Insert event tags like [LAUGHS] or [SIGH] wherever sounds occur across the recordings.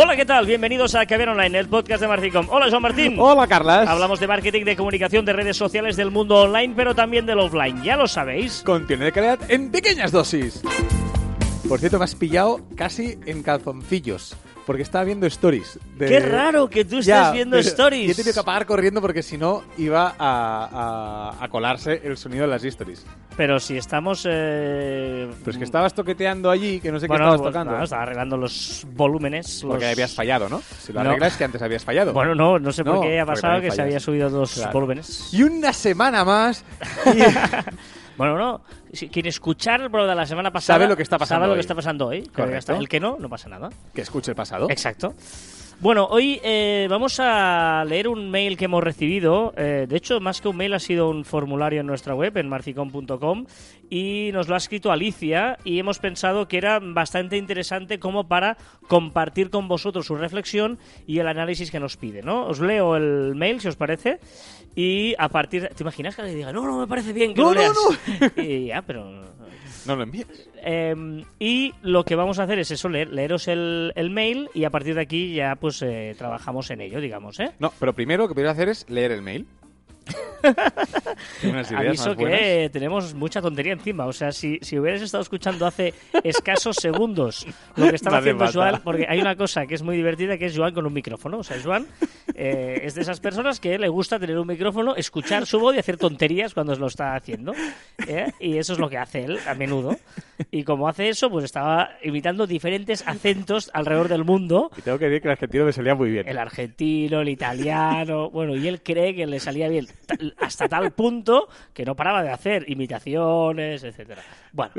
Hola, ¿qué tal? Bienvenidos a Caber Online, el podcast de Marficom. Hola, Joan Martín. Hola, Carlas. Hablamos de marketing, de comunicación, de redes sociales, del mundo online, pero también del offline. Ya lo sabéis. Contiene de calidad en pequeñas dosis. Por cierto, me has pillado casi en calzoncillos. Porque estaba viendo stories. de- Qué raro que tú estés Ya, viendo stories. y he tenido que apagar corriendo porque si no iba a, a- a colarse el sonido de las stories. Pero si estamos... eh, Pero es que estabas toqueteando allí, que no sé bueno, qué estabas pues, tocando. no, estaba arreglando los volúmenes. Porque los- habías fallado, ¿no? Si lo No. arreglas es que antes habías fallado. Bueno, no, no sé por No, qué ha pasado que se había fallas. subido los Claro. volúmenes. Y una semana más. y- [LAUGHS] Bueno, no. Si, quien escuchar el programa de la semana pasada Sabe lo que está pasando sabe lo hoy. que está pasando hoy. Correcto. El que no, no pasa nada. que escuche el pasado. Exacto. Bueno, hoy eh, vamos a leer un mail que hemos recibido. eh, de hecho, más que un mail, ha sido un formulario en nuestra web, en marficom.com, y nos lo ha escrito Alicia, y hemos pensado que era bastante interesante como para compartir con vosotros su reflexión y el análisis que nos pide, ¿no? Os leo el mail, si os parece, y a partir... de- ¿Te imaginas que le diga, no, no, me parece bien que No, lo no, leas? [LAUGHS] y ya, pero... No lo envíes. Eh, y lo que vamos a hacer es eso, leer, leeros el, el mail y a partir de aquí ya pues eh, trabajamos en ello, digamos, ¿eh? No, pero primero lo que podrías hacer es leer el mail. [LAUGHS] Unas ideas Aviso que tenemos mucha tontería encima. O sea, si, si hubieras estado escuchando hace escasos segundos lo que estaba No haciendo. Joan, porque hay una cosa que es muy divertida que es Joan con un micrófono. O sea, Joan eh, es de esas personas que le gusta tener un micrófono, escuchar su voz y hacer tonterías cuando lo está haciendo. ¿eh? Y eso es lo que hace él a menudo. Y como hace eso, pues estaba imitando diferentes acentos alrededor del mundo. Y tengo que decir que el argentino me salía muy bien. El argentino, el italiano, bueno, y él cree que le salía bien hasta tal punto que no paraba de hacer imitaciones, etcétera. Bueno,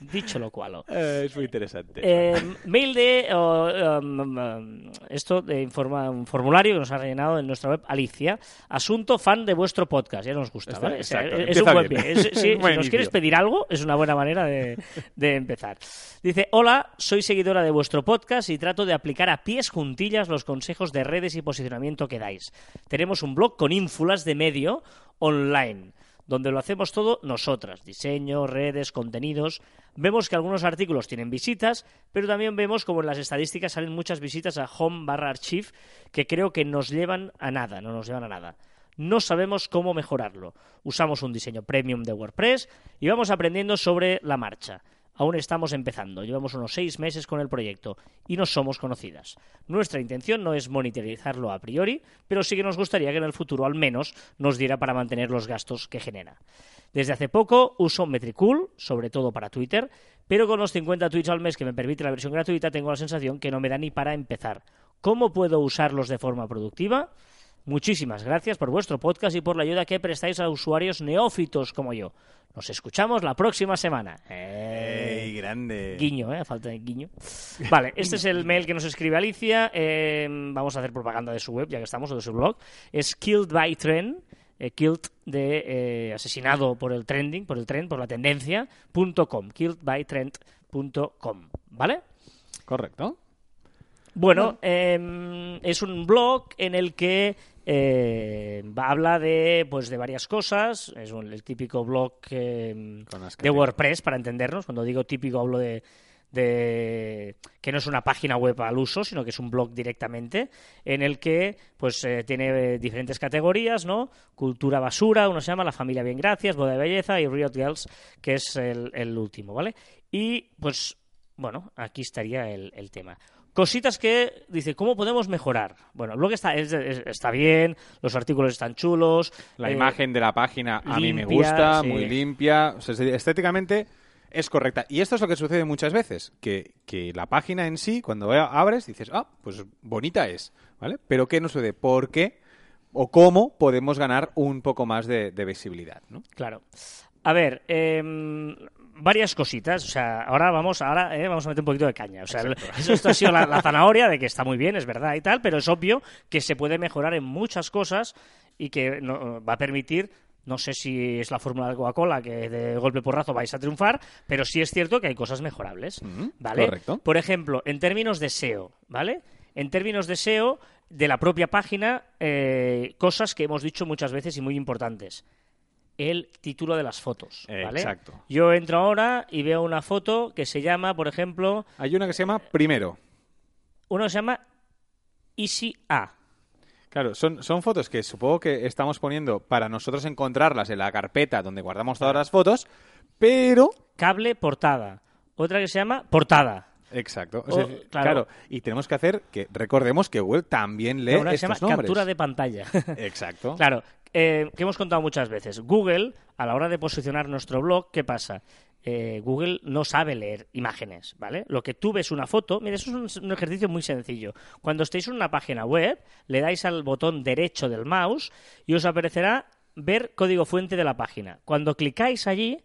dicho lo cual. Eh, es muy interesante. Eh, mail de o, um, um, esto de informa, un formulario que nos ha rellenado en nuestra web Alicia. Asunto fan de vuestro podcast. Ya nos gusta, Está- ¿vale? O sea, exacto, es un buen pie. Es- sí, [LAUGHS] si nos quieres pedir algo, es una buena manera de, de empezar. Dice, hola, soy seguidora de vuestro podcast y trato de aplicar a pies juntillas los consejos de redes y posicionamiento que dais. Tenemos un blog con ínfulas de medio online donde lo hacemos todo nosotras, diseño, redes, contenidos. Vemos que algunos artículos tienen visitas, pero también vemos como en las estadísticas salen muchas visitas a home barra archive que creo que nos llevan a nada, no nos llevan a nada. No sabemos cómo mejorarlo. Usamos un diseño premium de WordPress y vamos aprendiendo sobre la marcha. Aún estamos empezando, llevamos unos seis meses con el proyecto y no somos conocidas. Nuestra intención no es monitorizarlo a priori, pero sí que nos gustaría que en el futuro al menos nos diera para mantener los gastos que genera. Desde hace poco uso Metricool, sobre todo para Twitter, pero con los 50 tweets al mes que me permite la versión gratuita tengo la sensación que no me da ni para empezar. ¿Cómo puedo usarlos de forma productiva? Muchísimas gracias por vuestro podcast y por la ayuda que prestáis a usuarios neófitos como yo. Nos escuchamos la próxima semana. Eh, ¡Ey, grande! Guiño, ¿eh? Falta de guiño. Vale, este es el [LAUGHS] mail que nos escribe Alicia. Eh, vamos a hacer propaganda de su web, ya que estamos, o de su blog. Es Killed by Trend. eh, killed de eh, asesinado por el trending, por el trend, por la tendencia, punto com, killedbytrend.com, ¿vale? Correcto. Bueno, eh, es un blog en el que eh, habla de pues de varias cosas. Es un- el típico blog eh, las de. WordPress, para entendernos. Cuando digo típico hablo de, de que no es una página web al uso, sino que es un blog directamente, en el que pues eh, tiene diferentes categorías, ¿no? Cultura basura, uno se llama La familia bien gracias, Boda de belleza y Riot Girls, que es el, el último, ¿vale? Y pues bueno, aquí estaría el, el tema. Cositas que dice, ¿cómo podemos mejorar? Bueno, el blog está, es- es- está bien, los artículos están chulos. La eh, imagen de la página a mí me gusta, sí. muy limpia. O sea, estéticamente es correcta. Y esto es lo que sucede muchas veces, que, que la página en sí, cuando abres, dices, ah, pues bonita es, ¿vale? Pero ¿qué nos sucede? ¿Por qué o cómo podemos ganar un poco más de, de visibilidad, ¿no? Claro. A ver, em, varias cositas. O sea, ahora vamos, ahora eh, vamos a meter un poquito de caña. O sea, eso, esto ha sido la, la [LAUGHS] zanahoria de que está muy bien, es verdad y tal, pero es obvio que se puede mejorar en muchas cosas y que no- va a permitir. No sé si es la fórmula de Coca-Cola que de golpe porrazo vais a triunfar, pero sí es cierto que hay cosas mejorables, Ujú, ¿vale? correcto. Por ejemplo, en términos de SEO, ¿vale? En términos de SEO de la propia página, eh, cosas que hemos dicho muchas veces y muy importantes el título de las fotos. ¿vale? Exacto. Yo entro ahora y veo una foto que se llama, por ejemplo, Hay una que se llama Primero. uno que se llama Easy A. Claro, son, son fotos que supongo que estamos poniendo para nosotros encontrarlas en la carpeta donde guardamos todas las fotos, pero... Cable portada. Otra que se llama portada. Exacto. O- claro. claro. y tenemos que hacer que recordemos que Google también lee se estos llama nombres. captura de pantalla. [LAUGHS] [LAUGHS] Exacto. Claro, eh, que hemos contado muchas veces. Google, a la hora de posicionar nuestro blog, ¿qué pasa? Eh, Google no sabe leer imágenes, ¿vale? Lo que tú ves una foto, mira, eso es un, un ejercicio muy sencillo. Cuando estéis en una página web, le dais al botón derecho del mouse y os aparecerá ver código fuente de la página. Cuando clicáis allí,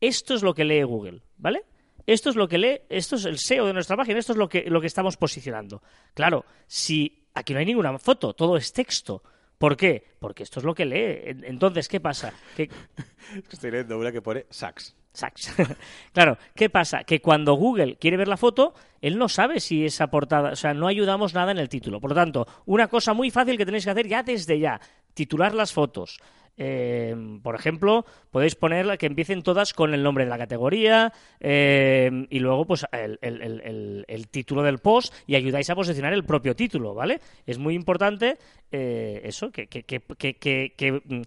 esto es lo que lee Google, ¿vale? Esto es lo que lee, esto es el SEO de nuestra página, esto es lo que, lo que estamos posicionando. Claro, si aquí no hay ninguna foto, todo es texto. ¿Por qué? Porque esto es lo que lee. En- Entonces, ¿qué pasa? Que, [LAUGHS] Estoy leyendo una que pone Sax. Sax. [LAUGHS] claro, ¿qué pasa? Que cuando Google quiere ver la foto, él no sabe si esa portada, o sea, no ayudamos nada en el título. Por lo tanto, una cosa muy fácil que tenéis que hacer ya desde ya, titular las fotos. Eh, por ejemplo, podéis poner que empiecen todas con el nombre de la categoría eh, y luego pues el, título del post y ayudáis a posicionar el propio título, ¿vale? Es muy importante eh, eso, que, que, que, que, mm,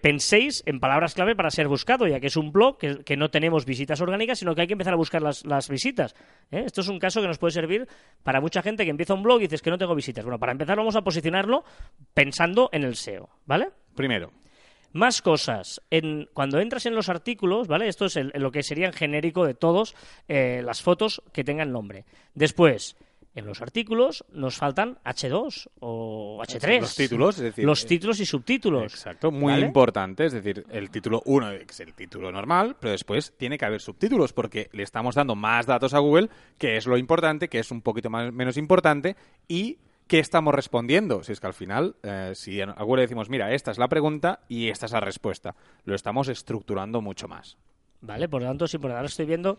penséis en palabras clave para ser buscado, ya que es un blog que, que no tenemos visitas orgánicas, sino que hay que empezar a buscar las, las visitas. ¿eh? Esto es un caso que nos puede servir para mucha gente que empieza un blog y dices que no tengo visitas. Bueno, para empezar vamos a posicionarlo pensando en el SEO, ¿vale? Primero. Más cosas. En, cuando entras en los artículos, ¿vale? Esto es el- lo que sería en genérico de todos eh, las fotos que tengan nombre. Después, en los artículos nos faltan H2 o H3. Los títulos, es decir, Los eh, títulos y subtítulos. Exacto, muy ¿vale? importante. Es decir, el título 1 es el título normal, pero después tiene que haber subtítulos porque le estamos dando más datos a Google, que es lo importante, que es un poquito más, menos importante, y qué estamos respondiendo. Si es que al final, eh, si a Google le decimos, mira, esta es la pregunta y esta es la respuesta, lo estamos estructurando mucho más. ¿Vale? Por lo tanto, sí, por ahora estoy viendo,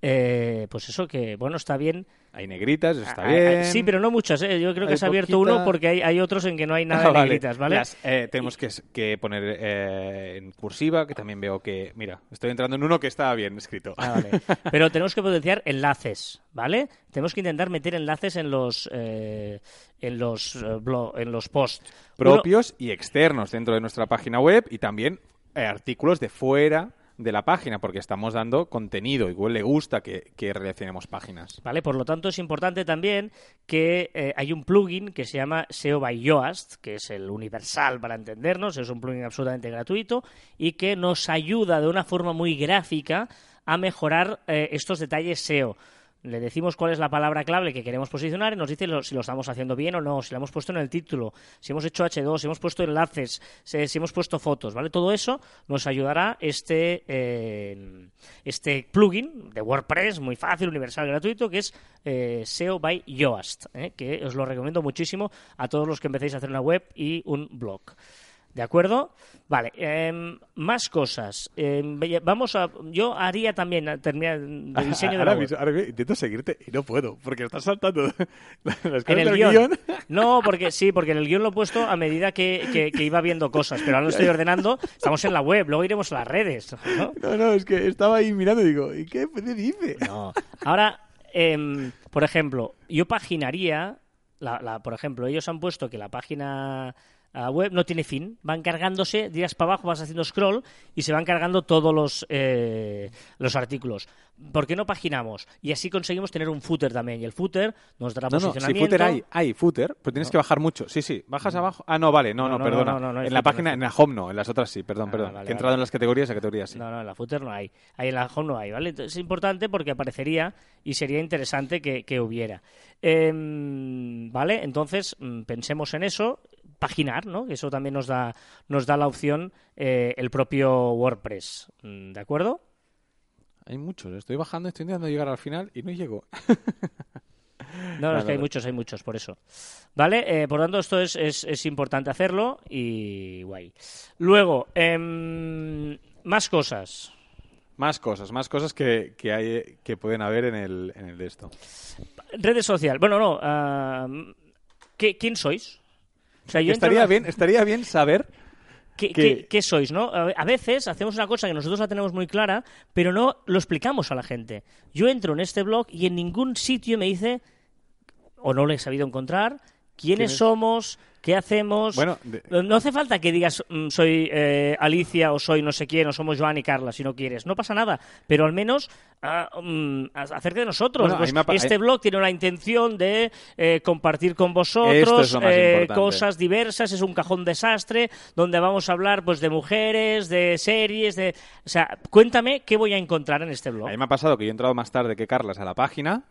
eh, pues eso que, bueno, está bien. Hay negritas, está Ah, ah, bien. Sí, pero no muchas, ¿eh? Yo creo que Hay has abierto poquita. uno porque hay, hay otros en que no hay nada [LAUGHS] Ah, de negritas, ¿vale? Las, eh, tenemos que, que poner eh, en cursiva, que también veo que... Mira, estoy entrando en uno que está bien escrito. Ah, vale. [LAUGHS] Pero tenemos que potenciar enlaces, ¿vale? Tenemos que intentar meter enlaces en los eh, en los eh, blo- en los posts Uno- propios y externos dentro de nuestra página web y también artículos de fuera de la página, porque estamos dando contenido. Igual le gusta que, que relacionemos páginas. ¿Vale? Por lo tanto, es importante también que eh, hay un plugin que se llama SEO by Yoast, que es el universal para entendernos, es un plugin absolutamente gratuito y que nos ayuda de una forma muy gráfica a mejorar eh, estos detalles SEO. Le decimos cuál es la palabra clave que queremos posicionar y nos dice si lo estamos haciendo bien o no, si lo hemos puesto en el título, si hemos hecho H2, si hemos puesto enlaces, si, si hemos puesto fotos, ¿vale? Todo eso nos ayudará este, eh, este plugin de WordPress, muy fácil, universal, gratuito, que es eh, SEO by Yoast, ¿eh? que os lo recomiendo muchísimo a todos los que empecéis a hacer una web y un blog. ¿De acuerdo? Vale, em, más cosas. Em, vamos a. Yo haría también a terminar de [LAUGHS] diseño de la ahora, ahora intento seguirte y no puedo, porque estás saltando [LAUGHS] las cosas En el del guion. guion. No, porque sí, porque en el guion lo he puesto a medida que, que- que iba viendo cosas, pero ahora lo estoy ordenando. Estamos en la web, luego iremos a las redes. ¿no? No, no, es que estaba ahí mirando y digo, ¿y qué ¿Qué dice? No. Ahora, em, por ejemplo, yo paginaría, la, la- por ejemplo, ellos han puesto que la página ah, web no tiene fin, van cargándose, días para abajo vas haciendo scroll y se van cargando todos los, eh, los artículos. ¿Por qué no paginamos? Y así conseguimos tener un footer también, y el footer nos dará No, no, si posicionamiento. footer hay, hay footer, pero tienes que bajar mucho. Sí, sí, bajas abajo. Ah, no, vale, no, No, no, no, perdona. en la página, en la home no, en las otras sí, perdón, Ah, perdón. vale, que he entrado vale. en las categorías, a categorías sí. No, no, en la footer no hay. Ahí en la home no hay, ¿vale? Entonces, es importante porque aparecería y sería interesante que, que hubiera. Em, ¿Vale? Entonces, mm, pensemos en eso, paginar, ¿no? Que Eso también nos da, nos da la opción eh, el propio WordPress. ¿De acuerdo? Hay muchos, estoy bajando, estoy intentando llegar al final y no llego. No, no, es que hay muchos, hay muchos, por eso. ¿Vale? Eh, por tanto, esto es, es, es importante hacerlo y guay. Luego, em, más cosas. Más cosas, más cosas que, que hay que pueden haber en el, en el de esto. Redes sociales. Bueno, no. ah, ¿qué- ¿Quién sois? Sea, yo Estaría bien, estaría bien saber ¿Qué, qué- qué sois, no? A veces hacemos una cosa que nosotros la tenemos muy clara, pero no lo explicamos a la gente. Yo entro en este blog y en ningún sitio me dice o no le he sabido encontrar, quiénes ¿Quién es? somos, qué hacemos. Bueno, de- no hace falta que digas mm, soy eh, Alicia o soy no sé quién o somos Joan y Carla si no quieres. No pasa nada, pero al menos ah, mm, acerca de nosotros. Bueno, Pues me este blog tiene la intención de eh, compartir con vosotros es eh, cosas diversas. Es un cajón desastre donde vamos a hablar pues de mujeres, de series, de... O sea, cuéntame qué voy a encontrar en este blog. A mí me ha pasado que yo he entrado más tarde que Carlas a la página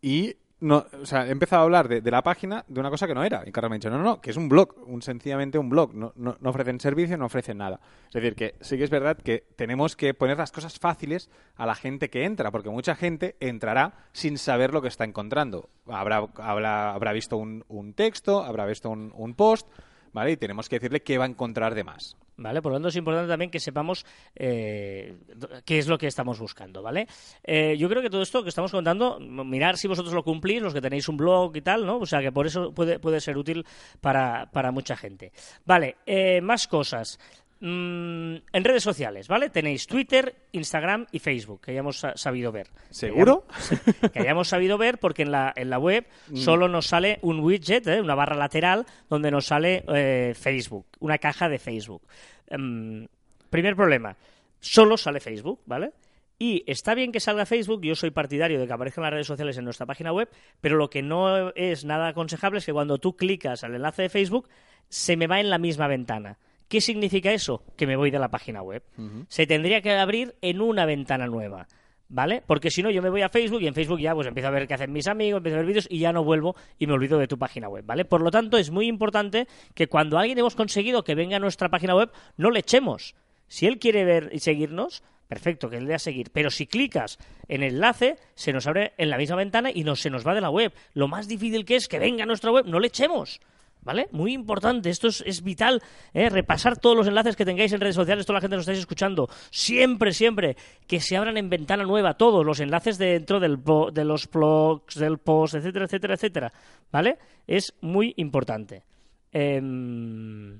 y no, o sea, he empezado a hablar de, la página de una cosa que no era. Y Carlas me ha dicho, no, no, no, que es un blog, un, sencillamente un blog. No, no, no ofrecen servicio, no ofrecen nada. Es decir, que sí que es verdad que tenemos que poner las cosas fáciles a la gente que entra, porque mucha gente entrará sin saber lo que está encontrando. Habrá, habrá, habrá visto un, un texto, habrá visto un, un post, ¿vale? Y tenemos que decirle qué va a encontrar de más. ¿Vale? Por lo tanto, es importante también que sepamos eh, qué es lo que estamos buscando, ¿vale? Eh, yo creo que todo esto que estamos contando, mirar si vosotros lo cumplís, los que tenéis un blog y tal, ¿no? O sea, que por eso puede, puede ser útil para, para mucha gente. Vale, eh, más cosas. Mm, en redes sociales, ¿vale? Tenéis Twitter, Instagram y Facebook, que hayamos sa- sabido ver. ¿Seguro? Que hayamos, que hayamos sabido ver porque en la, en la web solo nos sale un widget, ¿eh? una barra lateral, donde nos sale eh, Facebook, una caja de Facebook. Em, primer problema, solo sale Facebook, ¿vale? Y está bien que salga Facebook, yo soy partidario de que aparezcan las redes sociales en nuestra página web, pero lo que no es nada aconsejable es que cuando tú clicas al enlace de Facebook, se me va en la misma ventana. ¿Qué significa eso? Que me voy de la página web. Se tendría que abrir en una ventana nueva. ¿Vale? Porque si no, yo me voy a Facebook y en Facebook ya pues empiezo a ver qué hacen mis amigos, empiezo a ver vídeos y ya no vuelvo y me olvido de tu página web, ¿vale? Por lo tanto, es muy importante que cuando alguien hemos conseguido que venga a nuestra página web, no le echemos. Si él quiere ver y seguirnos, perfecto, que él dé a seguir. Pero si clicas en el enlace, se nos abre en la misma ventana y no, se nos va de la web. Lo más difícil que es que venga a nuestra web, no le echemos. ¿Vale? Muy importante, esto es, es vital, ¿eh? repasar todos los enlaces que tengáis en redes sociales, toda la gente que nos estáis escuchando, siempre, siempre, que se abran en ventana nueva todos los enlaces dentro del, de los blogs, del post, etcétera, etcétera, etcétera, ¿vale? Es muy importante. Em,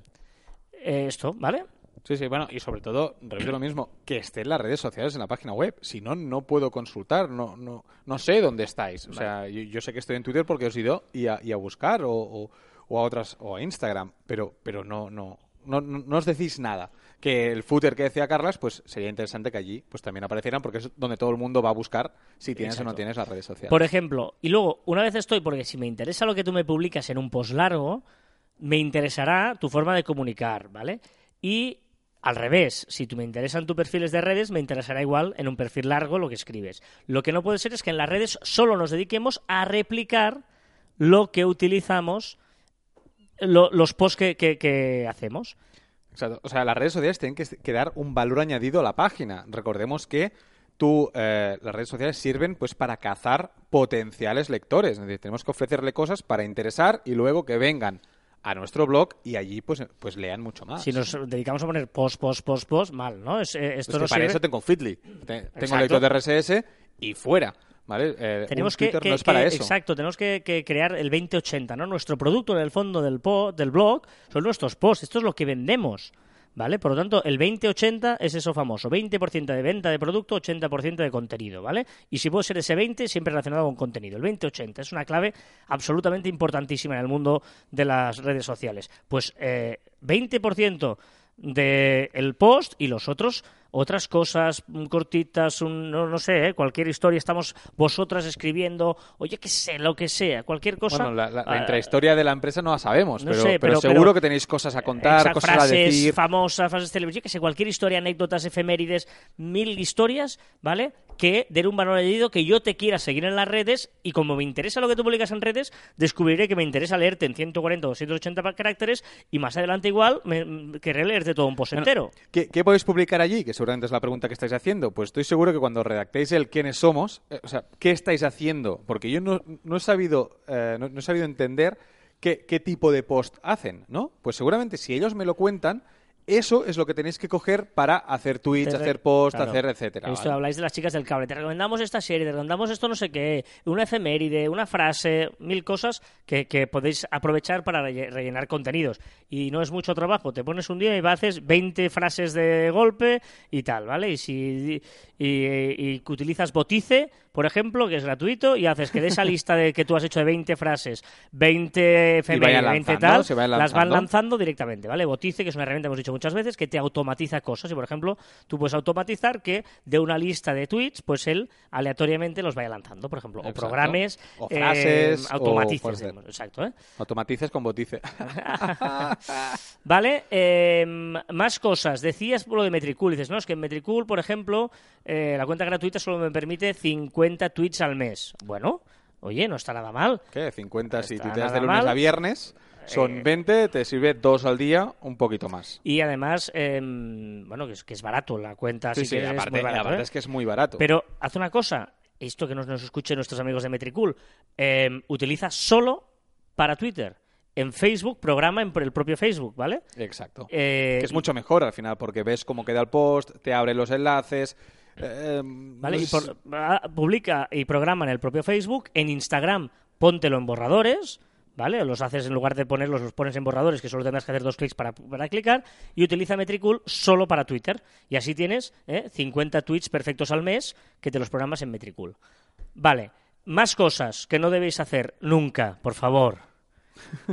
eh, esto, ¿vale? Sí, sí, bueno, y sobre todo, repito lo mismo, que esté en las redes sociales en la página web. Si no, no puedo consultar, no, no, no sé dónde estáis. O sea, yo, yo sé que estoy en Twitter porque os he ido y a, y a buscar o, o- o a otras, o a Instagram, pero, pero no, no, no, no, os decís nada. Que el footer que decía Carlas, pues sería interesante que allí pues también aparecieran porque es donde todo el mundo va a buscar si tienes o no tienes las redes sociales. Por ejemplo, y luego, una vez estoy, porque si me interesa lo que tú me publicas en un post largo, me interesará tu forma de comunicar, ¿vale? Y al revés, si tú me interesan tus perfiles de redes, me interesará igual en un perfil largo lo que escribes. Lo que no puede ser es que en las redes solo nos dediquemos a replicar lo que utilizamos, lo- los posts que, que- que hacemos. Exacto. O sea, las redes sociales tienen que, que dar un valor añadido a la página. Recordemos que tú, eh, las redes sociales sirven pues para cazar potenciales lectores. Es decir, tenemos que ofrecerle cosas para interesar y luego que vengan a nuestro blog y allí pues, pues lean mucho más. Si nos dedicamos a poner post, post, post, post, mal, ¿no? Es, eh, esto Es que no para sirve- eso tengo. Te- tengo Exacto. lector de RSS y fuera. ¿Vale? Eh, Tenemos que, Twitter que- no es para que- eso. exacto, tenemos que, que crear el 2080, ¿no? Nuestro producto en el fondo del, po- del blog son nuestros posts, esto es lo que vendemos, ¿vale? Por lo tanto, el 2080 es eso famoso, 20% de venta de producto, 80% de contenido, ¿vale? Y si puede ser ese 20, siempre relacionado con contenido. El 2080 es una clave absolutamente importantísima en el mundo de las redes sociales. Pues eh, 20% del post y los otros otras cosas mm, cortitas, un- no, no sé, ¿eh? cualquier historia, estamos vosotras escribiendo, oye, que sé, lo que sea, cualquier cosa. Bueno, la, la- la ah, intrahistoria de la empresa no la sabemos, no pero, sé, pero pero- seguro pero- que tenéis cosas a contar, Exacto, cosas a frases decir. famosas, frases televisivas, yo que sé, cualquier historia, anécdotas, efemérides, mil historias, ¿vale? Que den un valor añadido que yo te quiera seguir en las redes y como me interesa lo que tú publicas en redes, descubriré que me interesa leerte en 140 o 280 pa- caracteres y más adelante igual me, querré leerte todo un post entero. ¿Qué, qué podéis publicar allí? Que seguramente es la pregunta que estáis haciendo. Pues estoy seguro que cuando redactéis el quiénes somos, eh, o sea, ¿qué estáis haciendo? Porque yo no, no he sabido, eh, no, no he sabido entender qué, qué tipo de post hacen, ¿no? Pues seguramente si ellos me lo cuentan, eso es lo que tenéis que coger para hacer re- hacer posts, claro. hacer etcétera. ¿vale? habláis de las chicas del cable. Te recomendamos esta serie, te recomendamos esto no sé qué, una efeméride, una frase, mil cosas que, que podéis aprovechar para relle- rellenar contenidos. Y no es mucho trabajo. Te pones un día y haces 20 frases de golpe y tal, ¿vale? Y si y, y utilizas Botice, por ejemplo, que es gratuito, y haces que de esa [LAUGHS] lista de que tú has hecho de 20 frases, 20 efemérides, vayan 20 lanzando, tal, las van lanzando. directamente, ¿vale? Botice, que es una herramienta que hemos dicho muchas veces, que te automatiza cosas. Y, por ejemplo, tú puedes automatizar que de una lista de tweets, pues él aleatoriamente los vaya lanzando, por ejemplo. O Exacto. programes, O eh, frases, o automatices. Exacto, ¿eh? Automatices con botice. [LAUGHS] Vale, eh, más cosas. Decías lo de Metricool. Dices, no, es que en Metricool, por ejemplo, eh, la cuenta gratuita solo me permite 50 tweets al mes. Bueno, oye, no está nada mal. ¿Qué? 50 si Está tuiteas de lunes mal. a viernes. Son Eh, 20, te sirve dos al día, un poquito más. Y además, eh, bueno, que es, que es barato la cuenta. Sí, si sí, es muy barato, aparte ¿eh? es que es muy barato. Pero haz una cosa, esto que nos, nos escuchen nuestros amigos de Metricool, eh, utiliza solo para Twitter. En Facebook, programa en el propio Facebook, ¿vale? Exacto. Eh, que es mucho mejor al final, porque ves cómo queda el post, te abre los enlaces. Eh, ¿Vale? Y por- ah, publica y programa en el propio Facebook. En Instagram, póntelo en borradores. ¿Vale? Los haces en lugar de ponerlos, los pones en borradores, que solo tendrás que hacer dos clics para, para clicar. Y utiliza Metricool solo para Twitter. Y así tienes ¿eh? 50 tweets perfectos al mes que te los programas en Metricool. Vale. Más cosas que no debéis hacer nunca, por favor. [LAUGHS]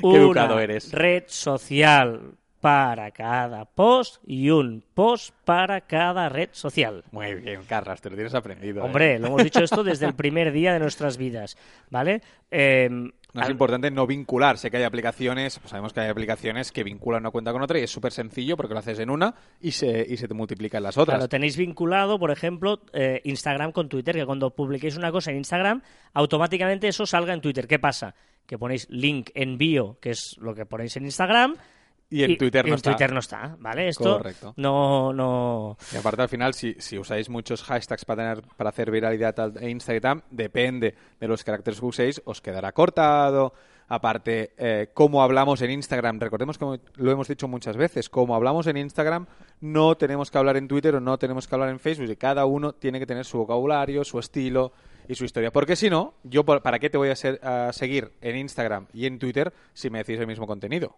Qué educado eres. red social para cada post y un post para cada red social. Muy bien, Carras, te lo tienes aprendido. ¿eh? Hombre, lo hemos dicho esto desde el primer día de nuestras vidas, ¿vale? Eh, No es importante no vincular. Sé que hay aplicaciones, pues sabemos que hay aplicaciones que vinculan una cuenta con otra y es súper sencillo porque lo haces en una y se, y se te multiplican las otras. Claro, tenéis vinculado, por ejemplo, eh, Instagram con Twitter, que cuando publiquéis una cosa en Instagram, automáticamente eso salga en Twitter. ¿Qué pasa? Que ponéis link en bio, que es lo que ponéis en Instagram. Y en Twitter y no en está. Twitter no está, ¿vale? Esto Correcto. no, no... Y aparte, al final, si, si usáis muchos hashtags para, tener, para hacer viralidad al- en Instagram, depende de los caracteres que uséis, os quedará cortado. Aparte, eh, cómo hablamos en Instagram, recordemos que lo hemos dicho muchas veces, como hablamos en Instagram, no tenemos que hablar en Twitter o no tenemos que hablar en Facebook. Y cada uno tiene que tener su vocabulario, su estilo y su historia. Porque si no, yo, ¿para qué te voy a, ser- a seguir en Instagram y en Twitter si me decís el mismo contenido?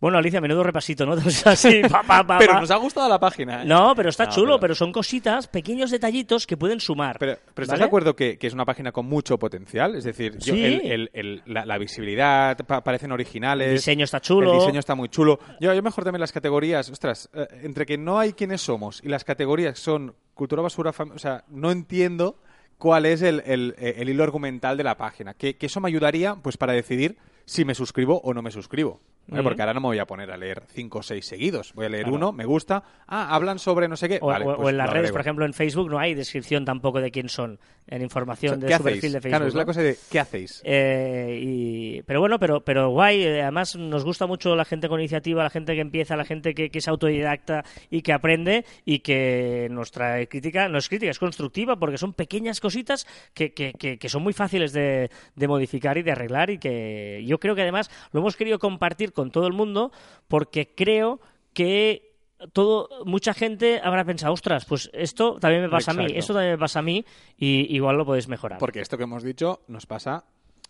Bueno, Alicia, menudo repasito, ¿no? [LAUGHS] O sea, así, pa, pa, pa, Pero nos ha gustado la página. ¿eh? No, pero está No, chulo, pero- pero... son cositas, pequeños detallitos que pueden sumar. Pero, pero ¿estás ¿vale? de acuerdo que, que es una página con mucho potencial? Es decir, yo- Sí. el- el- el- la, la visibilidad pa- parecen originales. El diseño está chulo. El diseño está muy chulo. Yo, yo mejor también las categorías. Ostras, eh, entre que no hay quienes somos y las categorías son cultura basura, o sea, no entiendo cuál es el, el- el hilo argumental de la página. Que, que eso me ayudaría pues para decidir si me suscribo o no me suscribo. ¿Vale? Porque ahora no me voy a poner a leer cinco o seis seguidos. Voy a leer Claro. uno, me gusta. Ah, hablan sobre no sé qué. O, Vale, o- o pues en las redes, por ejemplo, en Facebook no hay descripción tampoco de quién son en información O sea, de ¿Qué su perfil hacéis? de Facebook. Claro, es la ¿no? cosa de ¿qué hacéis? Eh, y- pero bueno, pero, pero guay. eh, Además, nos gusta mucho la gente con iniciativa, la gente que empieza, la gente que, que es autodidacta y que aprende y que nos trae crítica. No es crítica, es constructiva porque son pequeñas cositas que, que- que- que son muy fáciles de, de modificar y de arreglar y que yo creo que además lo hemos querido compartir con todo el mundo porque creo que todo mucha gente habrá pensado, ostras, pues esto también me pasa a mí, esto también me pasa a mí y igual lo podéis mejorar. Porque esto que hemos dicho nos pasa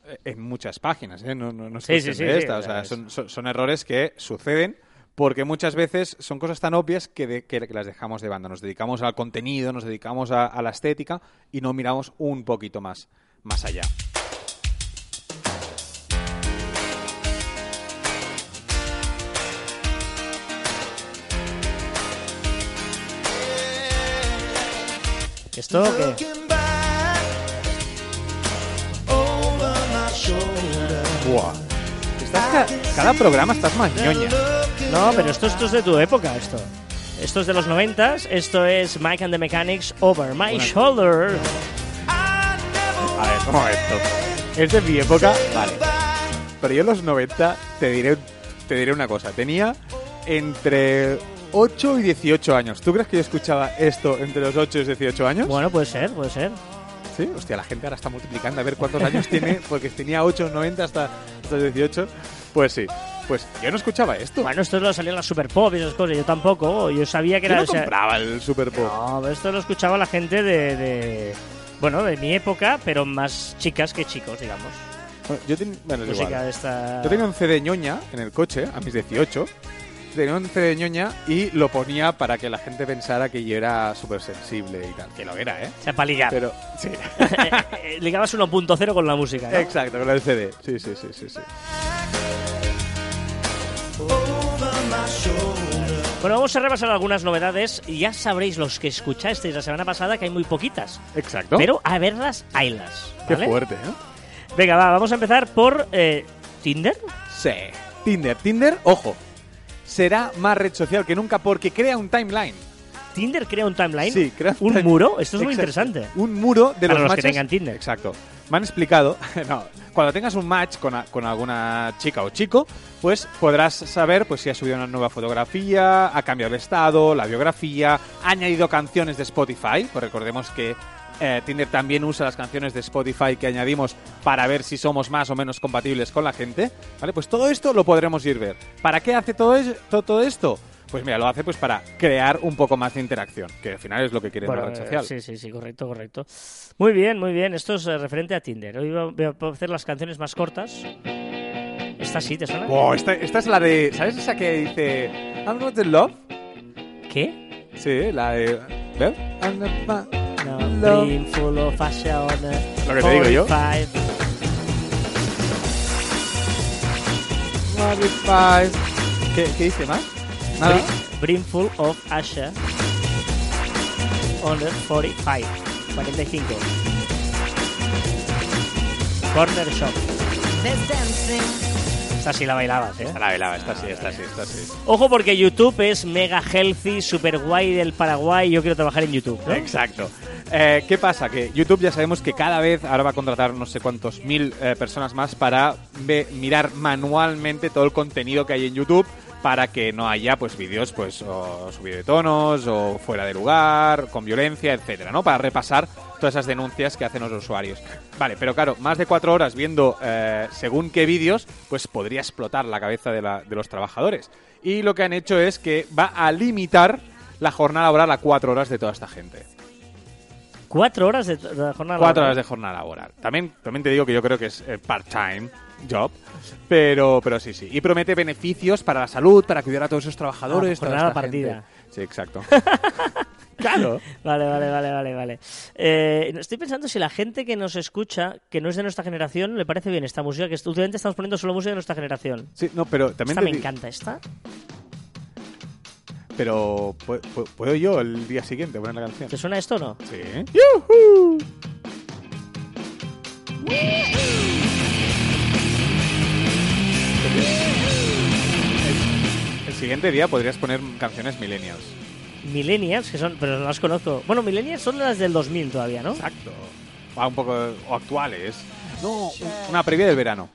eh, en muchas páginas, ¿eh? No, no, no es Sí, cuestión sí, sí, de sí, esta. o sea, son, son- son errores que suceden porque muchas veces son cosas tan obvias que, de- que- que las dejamos de banda. Nos dedicamos al contenido, nos dedicamos a, a la estética y no miramos un poquito más, más allá. ¿Esto qué? Buah. Estás ca- cada programa estás más ñoña. No, pero esto, esto es de tu época, esto. Esto es de los noventas, esto es Mike and the Mechanics Over My Shoulder. A ver, un momento. Es de mi época, vale. Pero yo en los 90 te diré, te diré una cosa. Tenía entre 8 y 18 años. ¿Tú crees que yo escuchaba esto entre los 8 y los 18 años? Bueno, puede ser, puede ser. Sí, hostia, la gente ahora está multiplicando a ver cuántos años tiene, [LAUGHS] porque tenía 8 o 90 hasta, hasta los 18. Pues sí. Pues yo no escuchaba esto. Bueno, esto lo salían las Super Pop y esas cosas. Yo tampoco. Yo sabía que yo era. no o sea, compraba el Super Pop. no, pero esto lo escuchaba la gente de, de- Bueno, de mi época, pero más chicas que chicos, digamos. Bueno, yo ten- bueno, es igual. esta. Yo tenía un CD ñoña en el coche a mis 18. Tenía un CD ñoña y lo ponía para que la gente pensara que yo era súper sensible y tal. Que lo era, ¿eh? O sea, para ligar. Pero, sí. [LAUGHS] Eh, Ligabas 1.0 con la música. ¿no? Exacto, con el CD. Sí, sí, sí, sí. sí. Bueno, vamos a repasar algunas novedades. Ya sabréis los que escuchasteis la semana pasada que hay muy poquitas. Exacto. Pero a verlas, haylas. Qué ¿vale? fuerte, ¿eh? Venga, va, vamos a empezar por eh, Tinder. Sí. Tinder. Tinder, ojo. Será más red social que nunca porque crea un timeline. Tinder crea un timeline. Sí, crea un time- muro. Esto es muy interesante. Un muro de Para los los que tengan Tinder. Exacto. Me han explicado, [LAUGHS] no, cuando tengas un match con, a- con alguna chica o chico, pues podrás saber pues si ha subido una nueva fotografía, ha cambiado el estado, la biografía, ha añadido canciones de Spotify, pues recordemos que eh, Tinder también usa las canciones de Spotify que añadimos para ver si somos más o menos compatibles con la gente, ¿vale? Pues todo esto lo podremos ir ver. ¿Para qué hace todo, es- to- todo esto? Pues mira, lo hace pues para crear un poco más de interacción, que al final es lo que quiere Bueno, la red social. sí, sí, sí, correcto, correcto. Muy bien, muy bien. Esto es eh, referente a Tinder. Hoy voy a hacer las canciones más cortas. Esta sí, ¿te suena? Wow, esta, esta es la de. ¿Sabes esa que dice. I'm not in love? ¿Qué? Sí, la de. ¿Ves? I'm not eh, Lo que te digo yo. 45. Modified. ¿Qué, ¿Qué dice más? Nada. Brim, brimful of Asha. Under 45. 45. Corner Shop. Esta sí la bailabas, ¿eh? La velaba, esta sí, esta sí, esta sí. Ojo porque YouTube es mega healthy, super guay del Paraguay. Yo quiero trabajar en YouTube, ¿no? Exacto. Eh, ¿Qué pasa? Que YouTube ya sabemos que cada vez ahora va a contratar no sé cuántos mil eh, personas más para mirar manualmente todo el contenido que hay en YouTube para que no haya pues vídeos pues subido de tonos o fuera de lugar, con violencia, etcétera, ¿no? Para repasar todas esas denuncias que hacen los usuarios. Vale, pero claro, más de cuatro horas viendo eh, según qué vídeos, pues podría explotar la cabeza de, de los trabajadores. Y lo que han hecho es que va a limitar la jornada laboral a cuatro horas de toda esta gente. Cuatro horas de, de jornada Cuatro laboral. horas de jornada laboral. También, también te digo que yo creo que es eh, part-time job, pero, pero sí, sí. Y promete beneficios para la salud, para cuidar a todos esos trabajadores. Ah, jornada esta partida. gente. Sí, exacto. [LAUGHS] claro. Vale, vale, vale, vale, vale. Eh, estoy pensando si la gente que nos escucha, que no es de nuestra generación, le parece bien esta música, que últimamente estamos poniendo solo música de nuestra generación. Sí, no, pero también Esta me encanta, esta. Pero ¿pu- pu- ¿puedo yo el día siguiente poner la canción? ¿Te suena esto o no? Sí. ¡Yujú! El, el siguiente día podrías poner canciones millennials. Millennials, que son, pero no las conozco. Bueno, Millennials son las del 2000 todavía, ¿no? Exacto. Va un poco o actuales. No, un- una previa del verano.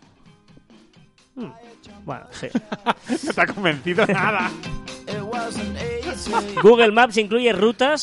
Bueno, sí. [LAUGHS] No te ha convencido nada. [LAUGHS] Google Maps incluye rutas.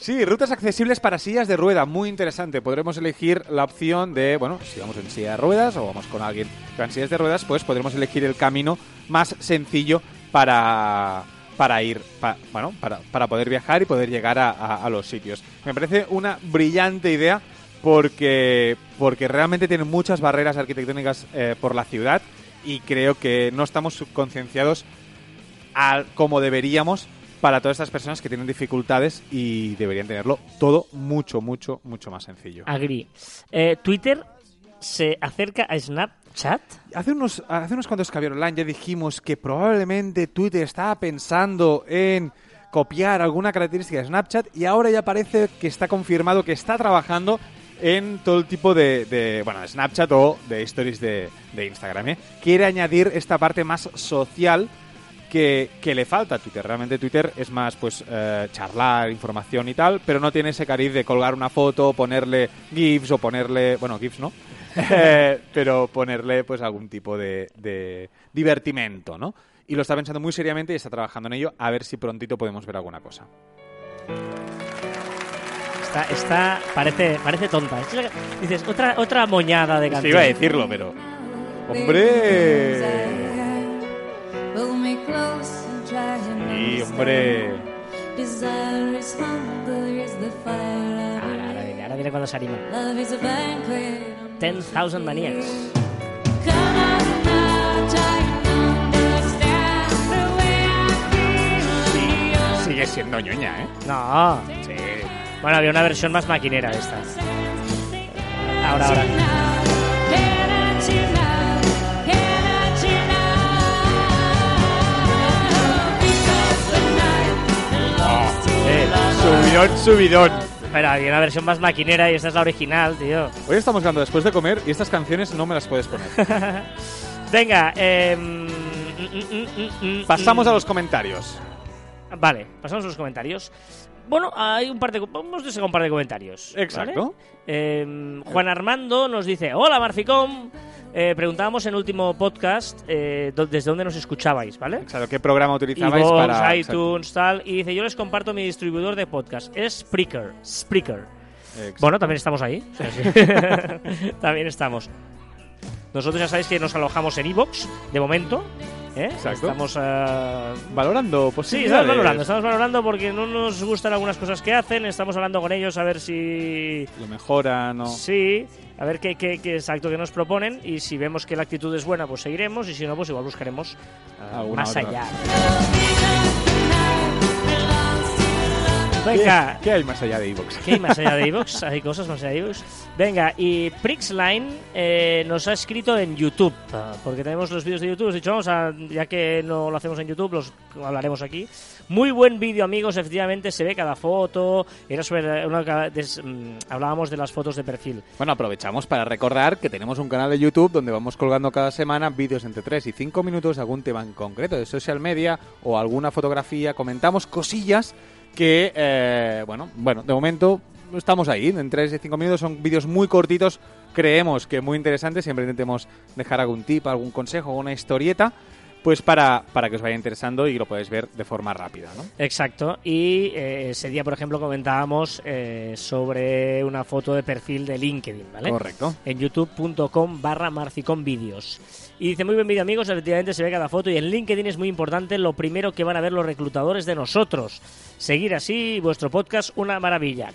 Sí, rutas accesibles para sillas de rueda, muy interesante. Podremos elegir la opción de, bueno, si vamos en silla de ruedas o vamos con alguien que va en sillas de ruedas, pues podremos elegir el camino más sencillo para, para ir, pa- bueno, para, para poder viajar y poder llegar a, a- a los sitios. Me parece una brillante idea porque, porque realmente tiene muchas barreras arquitectónicas eh, por la ciudad y creo que no estamos concienciados como deberíamos para todas estas personas que tienen dificultades y deberían tenerlo todo mucho, mucho, mucho más sencillo. Agri. Eh, Twitter se acerca a Snapchat. Hace unos, hace unos cuantos Caviar Online ya dijimos que probablemente Twitter estaba pensando en copiar alguna característica de Snapchat y ahora ya parece que está confirmado que está trabajando en todo el tipo de, de, bueno, de Snapchat o de stories de, de Instagram. ¿eh? Quiere añadir esta parte más social que, que le falta a Twitter. Realmente Twitter es más pues eh, charlar, información y tal, pero no tiene ese cariz de colgar una foto, ponerle GIFs o ponerle, bueno, GIFs no, [LAUGHS] Eh, pero ponerle pues algún tipo de, de divertimento, ¿no? Y lo está pensando muy seriamente y está trabajando en ello, a ver si prontito podemos ver alguna cosa. Está, está parece, parece tonta. Que- Dices, otra, otra moñada de Sí, canción. iba a decirlo, pero... ¡Hombre! Sí, hombre. Desire is hunger is the fire of Ahora viene, ahora viene cuando se anima. Love is a banquet. 10,000 Maniacs. Come on now, try and understand the way I feel. Sigue siendo ñoña, ¿eh? No. Sí. Bueno, había una versión más maquinera de esta. Ahora, ahora. Subidón, subidón. Espera, había una versión más maquinera y esta es la original, tío. Hoy estamos hablando después de comer y estas canciones no me las puedes poner. [LAUGHS] Venga, eh, mm, mm, mm, Pasamos mm. a los comentarios. Vale, pasamos a los comentarios. Bueno, hay un par de... Vamos a un par de comentarios. ¿vale? Exacto. Eh, Juan Armando nos dice, hola Marficom. Eh, preguntábamos en el último podcast eh, desde dónde nos escuchabais, ¿vale? Exacto, ¿qué programa utilizabais iVoox, para...? iTunes, tal. Y dice, yo les comparto mi distribuidor de podcast. Es Spreaker. Spreaker. Exacto. Bueno, también estamos ahí. O sea, sí. [LAUGHS] también estamos. Nosotros ya sabéis que nos alojamos en Evox, de momento. ¿eh? Exacto. Estamos... ah, Valorando Sí, posibilidades. estamos valorando, estamos valorando porque no nos gustan algunas cosas que hacen, estamos hablando con ellos a ver si... Lo mejoran o... Sí, a ver qué, qué, qué exacto que nos proponen y si vemos que la actitud es buena, pues seguiremos y si no, pues igual buscaremos Alguna más otra. allá. ¿Qué, Venga, qué hay más allá de Evox? ¿Qué hay más allá de [LAUGHS] iVoox? Hay cosas más allá de iVoox. Venga, y Prixline eh, nos ha escrito en YouTube, porque tenemos los vídeos de YouTube. Hemos dicho, vamos a, ya que no lo hacemos en YouTube, los hablaremos aquí. Muy buen vídeo, amigos, efectivamente, se ve cada foto. Era sobre una, des- mm, hablábamos de las fotos de perfil. Bueno, aprovechamos para recordar que tenemos un canal de YouTube donde vamos colgando cada semana vídeos entre 3 y 5 minutos de algún tema en concreto de social media o alguna fotografía. Comentamos cosillas que, eh, bueno, bueno, de momento estamos ahí. En 3 y 5 minutos son vídeos muy cortitos, creemos que muy interesantes. Siempre intentemos dejar algún tip, algún consejo, alguna historieta. Pues para, para que os vaya interesando y lo podáis ver de forma rápida, ¿no? Exacto. Y eh, ese día, por ejemplo, comentábamos eh, sobre una foto de perfil de LinkedIn, ¿vale? Correcto. en youtube.com barra marficomvídeos. Y dice, muy vídeo amigos, efectivamente se ve cada foto y en LinkedIn es muy importante lo primero que van a ver los reclutadores de nosotros. Seguir así vuestro podcast, una maravilla.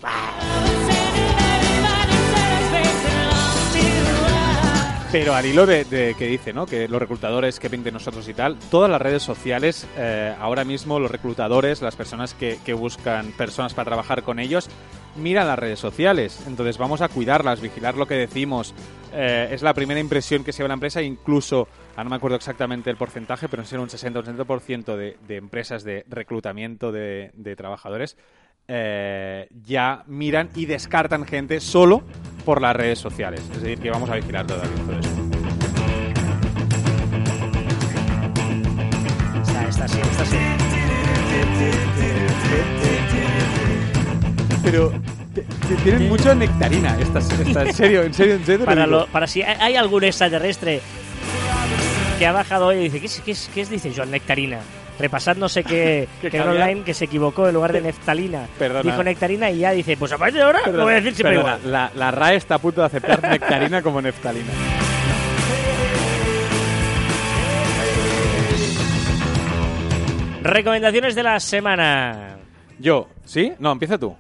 Pero al hilo de, que dice, ¿no? Que los reclutadores que ven de nosotros y tal, todas las redes sociales, eh, ahora mismo los reclutadores, las personas que, buscan personas para trabajar con ellos, miran las redes sociales. Entonces vamos a cuidarlas, vigilar lo que decimos. Eh, es la primera impresión que se ve la empresa, incluso, ahora no me acuerdo exactamente el porcentaje, pero no sé, un 60 o 70% de, de empresas de reclutamiento de trabajadores eh, ya miran y descartan gente solo por las redes sociales. Es decir, que vamos a vigilar todavía todo eso. Está, está así, está así. Pero tienen mucho nectarina estas, estas- en serio, en serio, en serio. Para, lo- para si hay hay algún extraterrestre que ha bajado hoy y dice, ¿qué es, qué es, qué es dice Joan Nectarina? Repasad no sé qué, [LAUGHS] Que que era online que se equivocó en lugar de neftalina. Perdona. Dijo nectarina y ya dice, pues a partir de ahora Perdona, lo voy a decir siempre perdona, igual. La, la RAE está a punto de aceptar [LAUGHS] nectarina como neftalina. Recomendaciones de la semana. Yo, ¿sí? No, empieza tú.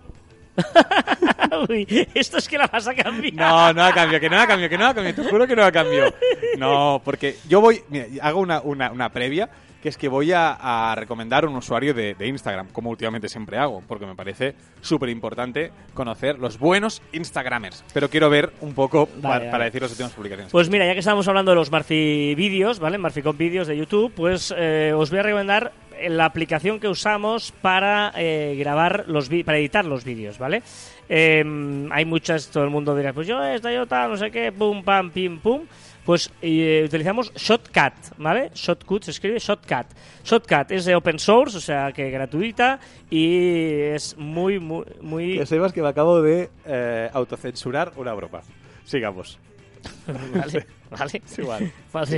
[LAUGHS] Uy, esto es que la vas a cambiar. No, no ha cambiado, que no ha cambiado, que no ha cambiado, te juro que no ha cambiado. No, porque yo voy, mira, hago una, una, una previa, que es que voy a, a recomendar un usuario de, de Instagram, como últimamente siempre hago, porque me parece súper importante conocer los buenos Instagramers. Pero quiero ver un poco pa- Vale, para, decir las últimas publicaciones. Pues mira, ya que estamos hablando de los Marfi vídeos, ¿vale? Marficom vídeos de YouTube, pues eh, os voy a recomendar la aplicación que usamos para eh, grabar los para editar los vídeos, ¿vale? Eh, hay muchas, todo el mundo dirá, pues yo esta, yo tal, no sé qué, pum, pam, pim, pum. Pues eh, utilizamos Shotcut, ¿vale? Shotcut se escribe Shotcut. Shotcut es de open source, o sea que gratuita y es muy, muy, muy... Que sepas que me acabo de eh, autocensurar una broma. Sigamos. [LAUGHS] Vale, vale. Es igual.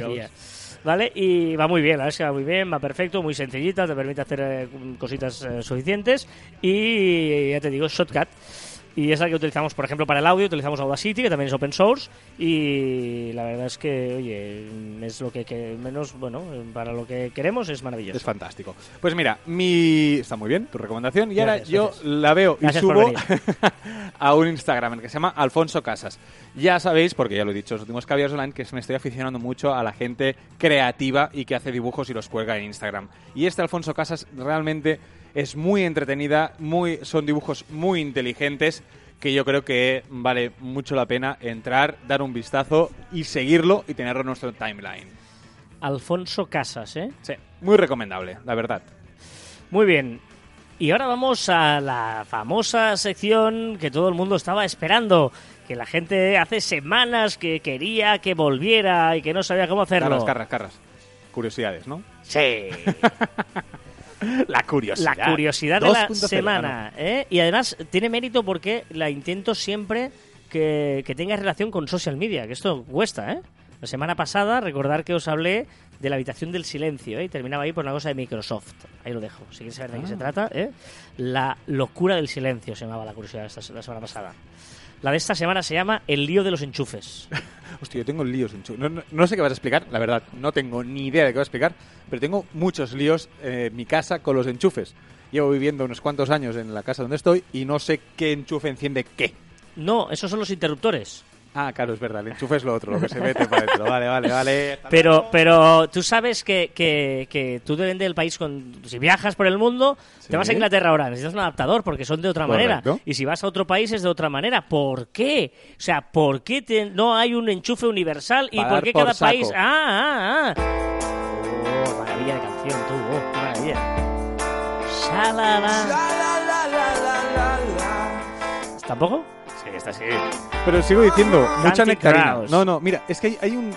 Mía. ¿Vale? Y va muy bien, la verdad es que va muy bien, va perfecto, muy sencillita, te permite hacer eh, cositas eh, suficientes y ya te digo, Shotcut. Y es la que utilizamos, por ejemplo, para el audio, utilizamos Audacity, que también es open source, y la verdad es que, oye, es lo que, que menos, bueno, para lo que queremos es maravilloso. Es fantástico. Pues mira, mi está muy bien tu recomendación y ahora Gracias, yo gracias. la veo Gracias y por subo [LAUGHS] a un Instagram que se llama Alfonso Casas. Ya sabéis, porque ya lo he dicho en los últimos caviars online, que me estoy aficionando mucho a la gente creativa y que hace dibujos y los cuelga en Instagram. Y este Alfonso Casas realmente es muy entretenida, muy son dibujos muy inteligentes que yo creo que vale mucho la pena entrar, dar un vistazo y seguirlo y tenerlo en nuestro timeline. Alfonso Casas, ¿eh? Sí, muy recomendable, la verdad. Muy bien. Y ahora vamos a la famosa sección que todo el mundo estaba esperando, que la gente hace semanas que quería que volviera y que no sabía cómo hacerlo. Carras, carras, carras. Curiosidades, ¿no? Sí. [LAUGHS] La curiosidad. La curiosidad de la 2.0, semana. ¿eh? Y además tiene mérito porque la intento siempre que, que tenga relación con social media, que esto cuesta, ¿eh? La semana pasada, recordar que os hablé de la habitación del silencio, ¿eh? y terminaba ahí por una cosa de Microsoft. Ahí lo dejo. Si quieres saber de qué se Ah. trata, ¿eh? La locura del silencio se llamaba la curiosidad esta, la semana pasada. La de esta semana se llama El lío de los enchufes. [LAUGHS] Hostia, yo tengo líos en chu- no, no, no sé qué vas a explicar, la verdad. No tengo ni idea de qué vas a explicar, pero tengo muchos líos eh, en mi casa con los enchufes. Llevo viviendo unos cuantos años en la casa donde estoy y no sé qué enchufe enciende qué. No, esos son los interruptores. Ah, claro, es verdad. El enchufe es lo otro, lo que se mete para dentro. Vale, vale, vale. [LAUGHS] Pero, pero tú sabes que, que, que tú depende del país, con, si viajas por el mundo, Sí. te vas a Inglaterra ahora, necesitas un adaptador porque son de otra manera. Y si vas a otro país es de otra manera. ¿Por qué? O sea, ¿por qué te- no hay un enchufe universal y por qué cada país... Ah, ah, ah. Oh, maravilla de canción, tú. Oh, qué maravilla. Shalala. ¿Tampoco? Sí, está así. Pero sigo diciendo, mucha Candy nectarina. No, no, mira, es que hay, hay un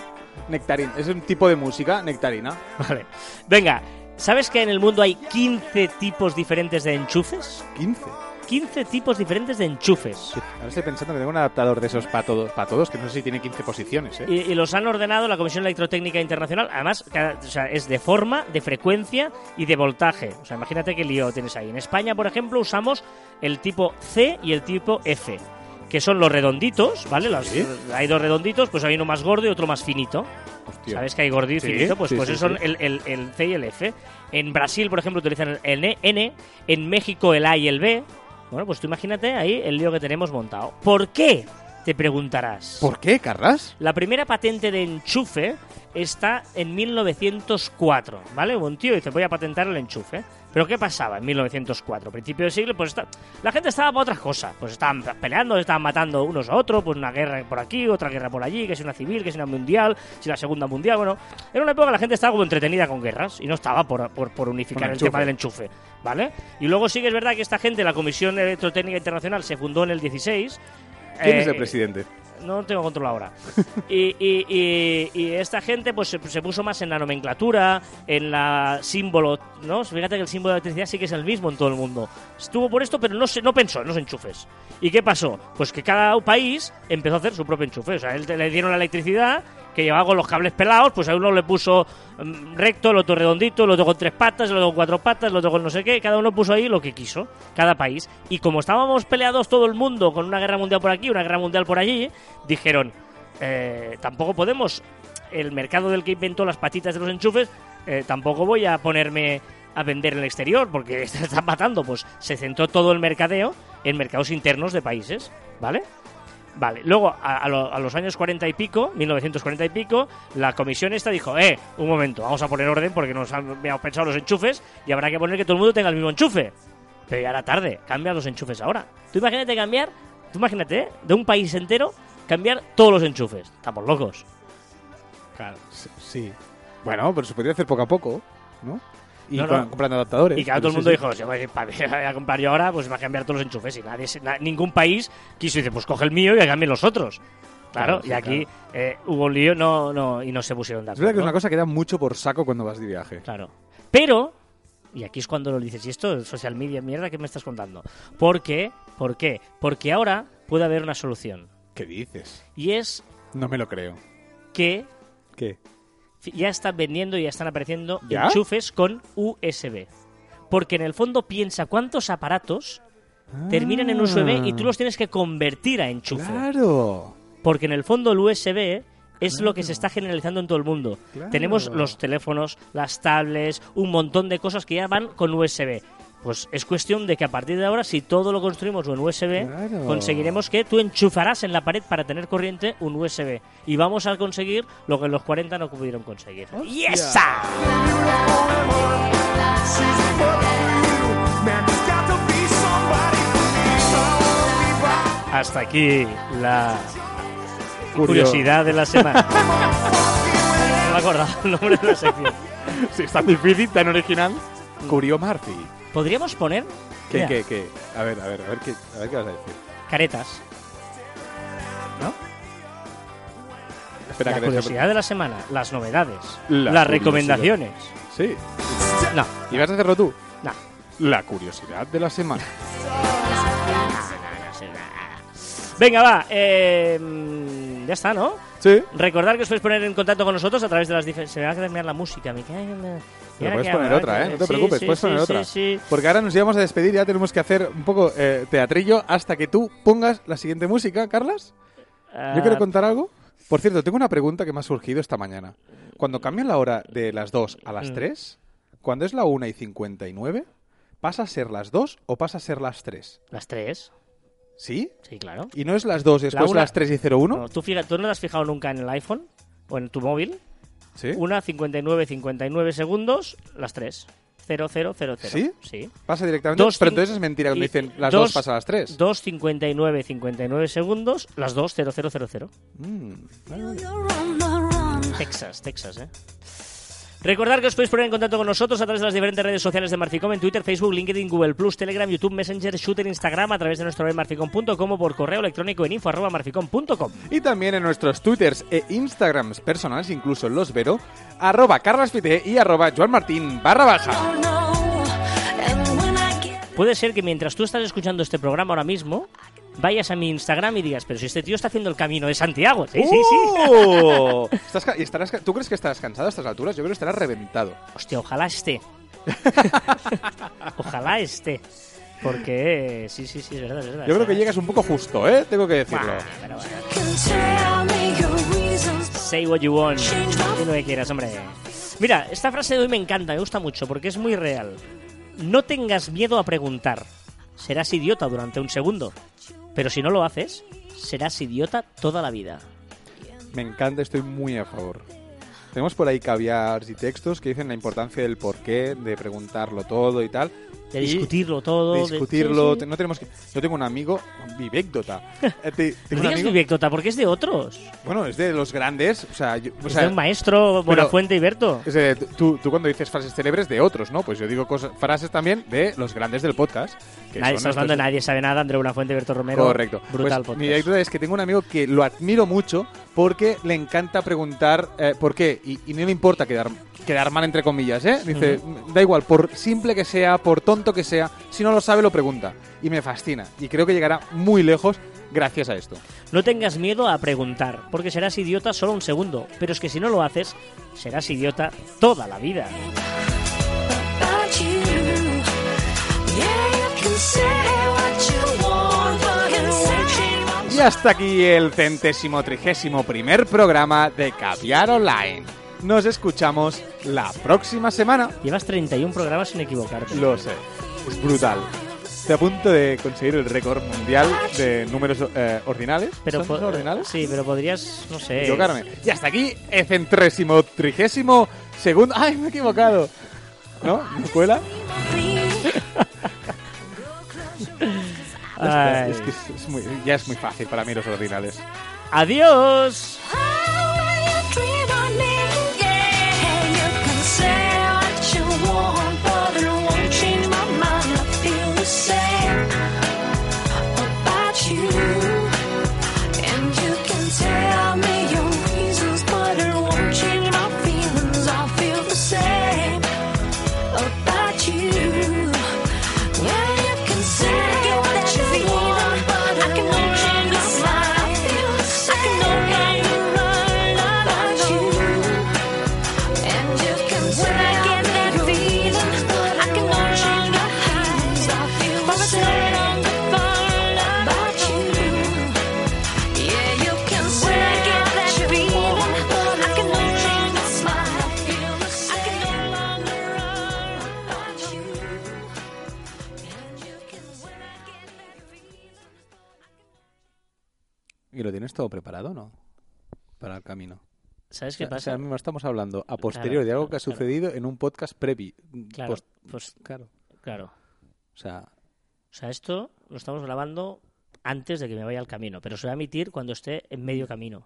nectarina. Es un tipo de música, nectarina. [LAUGHS] Vale. Venga, ¿sabes que en el mundo hay 15 tipos diferentes de enchufes? 15. 15 tipos diferentes de enchufes. Ahora estoy pensando que tengo un adaptador de esos para todos, para todos, que no sé si tiene 15 posiciones, ¿eh? Y, y los han ordenado la Comisión Electrotécnica Internacional. Además, cada- o sea, es de forma, de frecuencia y de voltaje. O sea, imagínate qué lío tienes ahí. En España, por ejemplo, usamos el tipo C y el tipo F, que son los redonditos, ¿vale? Los- Sí. Hay dos redonditos, pues hay uno más gordo y otro más finito. Hostia. ¿Sabes que hay gordo y Sí, finito? Pues, sí, pues esos son. El, el- el C y el F. En Brasil, por ejemplo, utilizan el N, N. En México el A y el B. Bueno, pues tú imagínate ahí el lío que tenemos montado. ¿Por qué? Te preguntarás. ¿Por qué, Carras? La primera patente de enchufe está en 1904, ¿vale? Un tío dice, voy a patentar el enchufe. Pero ¿qué pasaba en 1904? Principio del siglo, pues está- la gente estaba para otras cosas. Pues estaban peleando, estaban matando unos a otros, pues una guerra por aquí, otra guerra por allí, que es una civil, que es una mundial, si la segunda mundial, bueno. Era una época que la gente estaba como entretenida con guerras y no estaba por, por, por unificar el enchufe. tema del enchufe, ¿vale? Y luego sí que es verdad que esta gente, la Comisión Electrotécnica Internacional, se fundó en el 16. ¿Quién es Eh, el presidente? no lo tengo controlado ahora. [LAUGHS] Y, y- y- y esta gente pues se, se puso más en la nomenclatura, en la símbolo, ¿no? Fíjate que el símbolo de electricidad sí que es el mismo en todo el mundo. Estuvo por esto, pero no se, no pensó en los enchufes. ¿Y qué pasó? Pues que cada país empezó a hacer su propio enchufe. O sea, él, le dieron la electricidad, que llevaba con los cables pelados, pues a uno le puso mm, recto, el otro redondito, el otro con tres patas, el otro con cuatro patas, el otro con no sé qué. Cada uno puso ahí lo que quiso, cada país. Y como estábamos peleados todo el mundo con una guerra mundial por aquí, una guerra mundial por allí, dijeron, eh, tampoco podemos, el mercado del que inventó las patitas de los enchufes, eh, tampoco voy a ponerme a vender en el exterior porque se [LAUGHS] están matando. Pues se centró todo el mercadeo en mercados internos de países, ¿vale? Vale, luego a, a lo- a los años 40 y pico, 1940 y pico, la comisión esta dijo, eh, un momento, vamos a poner orden porque nos han habíamos pensado los enchufes y habrá que poner que todo el mundo tenga el mismo enchufe. Pero ya era tarde, cambia los enchufes ahora. Tú imagínate cambiar, tú imagínate, ¿eh? de un país entero, cambiar todos los enchufes. Estamos locos. Claro, sí, sí. Bueno, pero se podría hacer poco a poco, ¿no? Y No, no. comprando adaptadores. Y claro, todo el mundo sí. dijo, "Si [LAUGHS] voy a comprar yo ahora, pues va a cambiar todos los enchufes. Y nadie, na- ningún país quiso decir, pues coge el mío y cambien los otros. Claro, y aquí eh, hubo un lío no, no, y no se pusieron de Es acuerdo. verdad que es una cosa que da mucho por saco cuando vas de viaje. Claro. Pero, y aquí es cuando lo dices, ¿y esto es social media mierda que me estás contando? ¿Por qué? ¿Por qué? Porque ahora puede haber una solución. ¿Qué dices? Y es No me lo creo. que ¿Qué? Ya están vendiendo y ya están apareciendo ¿Ya? enchufes con USB. Porque en el fondo piensa cuántos aparatos terminan en USB y tú los tienes que convertir a enchufe. Claro. Porque en el fondo el USB es lo que se está generalizando en todo el mundo. Claro. Tenemos los teléfonos, las tablets, un montón de cosas que ya van con USB. Pues es cuestión de que a partir de ahora, si todo lo construimos en USB, Claro. conseguiremos que tú enchufarás en la pared para tener corriente un USB. Y vamos a conseguir lo que los 40 no pudieron conseguir. ¡Y esa! Hasta aquí la curiosidad de la semana. [LAUGHS] No me acordaba el nombre de la sección. Si es tan difícil, tan original. Curio Murphy. ¿Podríamos poner ¿Qué, Mira, qué, qué? A ver, a ver, a ver qué, a ver qué vas a decir. caretas? ¿No? Espera la que curiosidad de la semana, las novedades, La las curiosidad. recomendaciones. Sí. No, ¿Y vas a hacerlo tú? no. La curiosidad de la semana. Venga, va. eh, mm, ya está, ¿no? Sí. Recordar que os podéis poner en contacto con nosotros a través de las diferentes... Se me va a terminar la música, me cago en la- ¿Y Pero puedes poner otra, ¿eh? No te preocupes, sí, puedes sí, poner sí, otra. sí. Porque ahora nos íbamos a despedir, ya tenemos que hacer un poco eh, teatrillo hasta que tú pongas la siguiente música, Carlas. Ah, Yo quiero contar algo. Por cierto, tengo una pregunta que me ha surgido esta mañana. Cuando cambian la hora de las 2 a las Mm. 3, cuando es la 1 y 59, ¿pasa a ser las 2 o pasa a ser las 3? Las tres. ¿Sí? Sí, claro. ¿Y no es las 2 y La después una- las 3 y 01? No, ¿tú, fija- ¿Tú no te has fijado nunca en el iPhone o en tu móvil? ¿Sí? Una 59, 59 segundos, las 3. 0, 0, 0, 0. ¿Sí? Sí. Pasa directamente. Dos Pero entonces es mentira cuando dicen las dos- 2 pasa a las 3. 2, 59, 59 segundos, las 2, 0, 0, 0, 0. Mm. Texas, Texas, ¿eh? Recordar que os podéis poner en contacto con nosotros a través de las diferentes redes sociales de Marficom en Twitter, Facebook, LinkedIn, Google Plus, Telegram, YouTube, Messenger, Shooter, Instagram, a través de nuestro web marficom.com o por correo electrónico en info arroba marficom.com. Y también en nuestros twitters e instagrams personales, incluso los Vero, arroba carlaspite y arroba joanmartin barra baja. Puede ser que mientras tú estás escuchando este programa ahora mismo, vayas a mi Instagram y digas, pero si este tío está haciendo el camino de Santiago. Sí, sí, sí. ¡Oh! [LAUGHS] ¿Estás y estarás ¿Tú crees que estarás cansado a estas alturas? Yo creo que estarás reventado. Hostia, ojalá esté. [LAUGHS] ojalá esté. Porque, sí, sí, sí, es verdad, es verdad. Yo creo que llegas un poco justo, ¿eh? Tengo que decirlo. Pero bueno. Say what you want. Di lo que quieras, hombre. Mira, esta frase de hoy me encanta, me gusta mucho, porque es muy real. No tengas miedo a preguntar. Serás idiota durante un segundo. Pero si no lo haces, serás idiota toda la vida. Me encanta, estoy muy a favor. Tenemos por ahí caviars y textos que dicen la importancia del porqué, de preguntarlo todo y tal. De discutirlo todo. de discutirlo. No tenemos que... Yo tengo un amigo, Vivécdota. [LAUGHS] Eh, te- No digas amigo- Vivécdota, porque es de otros. Bueno, es de los grandes. O sea, yo- o Es sea, de un maestro Buenafuente y Berto. es de- tú, tú cuando dices frases célebres de otros, ¿no? Pues yo digo cosas, frases también de los grandes del podcast. Que Nadie, estamos hablando estos- Nadie sabe nada, André Buenafuente y Berto Romero. Correcto. Brutal Pues, podcast. mi anécdota es que tengo un amigo que lo admiro mucho porque le encanta preguntar eh, por qué y, y no le importa quedar, quedar mal entre comillas, ¿eh? Dice, da igual, por simple que sea, por tonto que sea, si no lo sabe lo pregunta. Y me fascina. Y creo que llegará muy lejos gracias a esto. No tengas miedo a preguntar, porque serás idiota solo un segundo. Pero es que si no lo haces, serás idiota toda la vida. Y hasta aquí el centésimo trigésimo primer programa de Caviar Online. Nos escuchamos la próxima semana. Llevas 31 programas sin equivocarte. Lo sé, es brutal. Estoy a punto de conseguir el récord mundial de números eh, ordinales. pero ¿Son po- ordinales? Sí, pero podrías, no sé. Equivocarme. Y hasta aquí el centésimo trigésimo segundo. ¡Ay, me he equivocado! ¿No? ¿No cuela? Ay. [LAUGHS] Es que es- es muy- ya es muy fácil para mí los ordinales. Adiós. Todo preparado no? Para el camino. ¿Sabes qué sea, o sea, pasa? mismo estamos hablando a posteriori de algo que ha claro. sucedido en un podcast previ. Claro, Post- pues claro. claro. O sea, O sea, esto lo estamos grabando antes de que me vaya al camino, pero se va a emitir cuando esté en medio camino.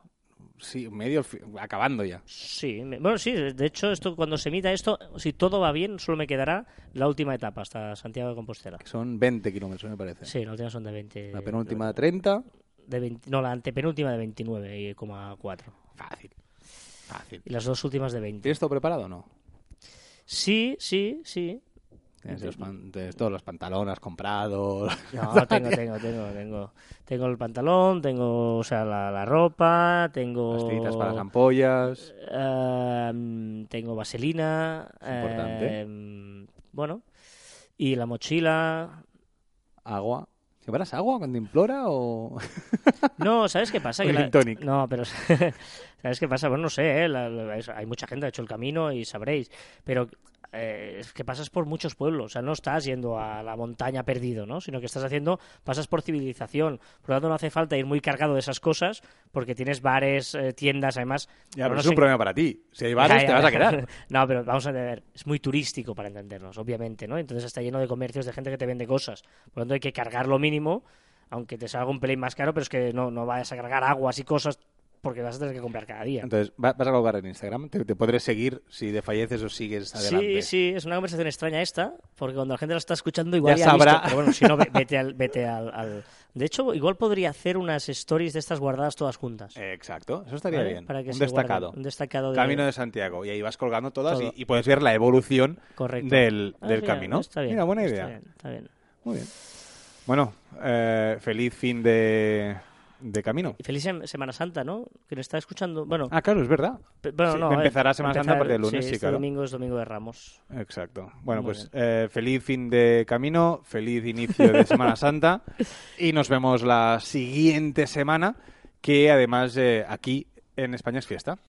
sí, medio acabando ya. Sí, me- bueno, sí, de hecho, esto cuando se emita esto, si todo va bien, solo me quedará la última etapa hasta Santiago de Compostela. Que son 20 kilómetros, me parece. Sí, la última son de 20. La penúltima de 30. De 20 no, la antepenúltima de 29,4. Fácil. Fácil. Y las dos últimas de 20. ¿Tienes todo preparado o no? Sí, sí, sí. Tienes, los pan- tienes todos los pantalones comprados. [LAUGHS] No, tengo, tengo, tengo, tengo. Tengo el pantalón, tengo, o sea, la, la ropa, tengo... Las tiritas para las ampollas. Em, tengo vaselina. Es importante. em, bueno. Y la mochila. Agua. ¿Llevarás agua cuando implora o...? [LAUGHS] No, ¿sabes qué pasa? Que la-. No, pero [LAUGHS] ¿sabes qué pasa? Bueno, no sé, ¿eh? La- la- hay mucha gente que ha hecho el camino y sabréis, pero eh, es que pasas por muchos pueblos, o sea, no estás yendo a la montaña perdido, ¿no? Sino que estás haciendo, pasas por civilización, por lo tanto no hace falta ir muy cargado de esas cosas porque tienes bares, eh, tiendas, además... Ya, pero no es un problema para ti. Si hay bares, Ya, te vas a quedar. [LAUGHS] No, pero vamos a ver, es muy turístico para entendernos, obviamente, ¿no? Entonces está lleno de comercios de gente que te vende cosas. Por lo tanto hay que cargar lo mínimo, aunque te salga un pelín más caro, pero es que no, no vayas a cargar aguas y cosas porque vas a tener que comprar cada día. Entonces, ¿va- ¿vas a colgar en Instagram? ¿Te, te podré seguir si desfalleces o sigues adelante? Sí, sí, es una conversación extraña esta, porque cuando la gente la está escuchando igual Ya ya, visto, sabrá. pero bueno, si no, ve- [LAUGHS] vete al... Vete al, al- De hecho, igual podría hacer unas stories de estas guardadas todas juntas. Eh, Exacto, eso estaría ¿vale? bien. Para que un destacado. guarden. Un destacado de... Camino de Santiago. Y ahí vas colgando todas y, puedes ver la evolución Correcto. del, Ah, del camino. Está bien, Mira, buena está idea. bien, está bien. Muy bien. Bueno, eh, feliz fin de, de camino. Y feliz sem- Semana Santa, ¿no? Que está escuchando... Bueno, Ah, claro, es verdad. Pe- Bueno, Sí, no, empezará eh, Semana empezar- Santa a partir del lunes, sí, sí, este claro. domingo es domingo de Ramos. Exacto. Bueno, Muy pues eh, feliz fin de camino, feliz inicio de Semana Santa [LAUGHS] y nos vemos la siguiente semana, que además eh, aquí en España es fiesta.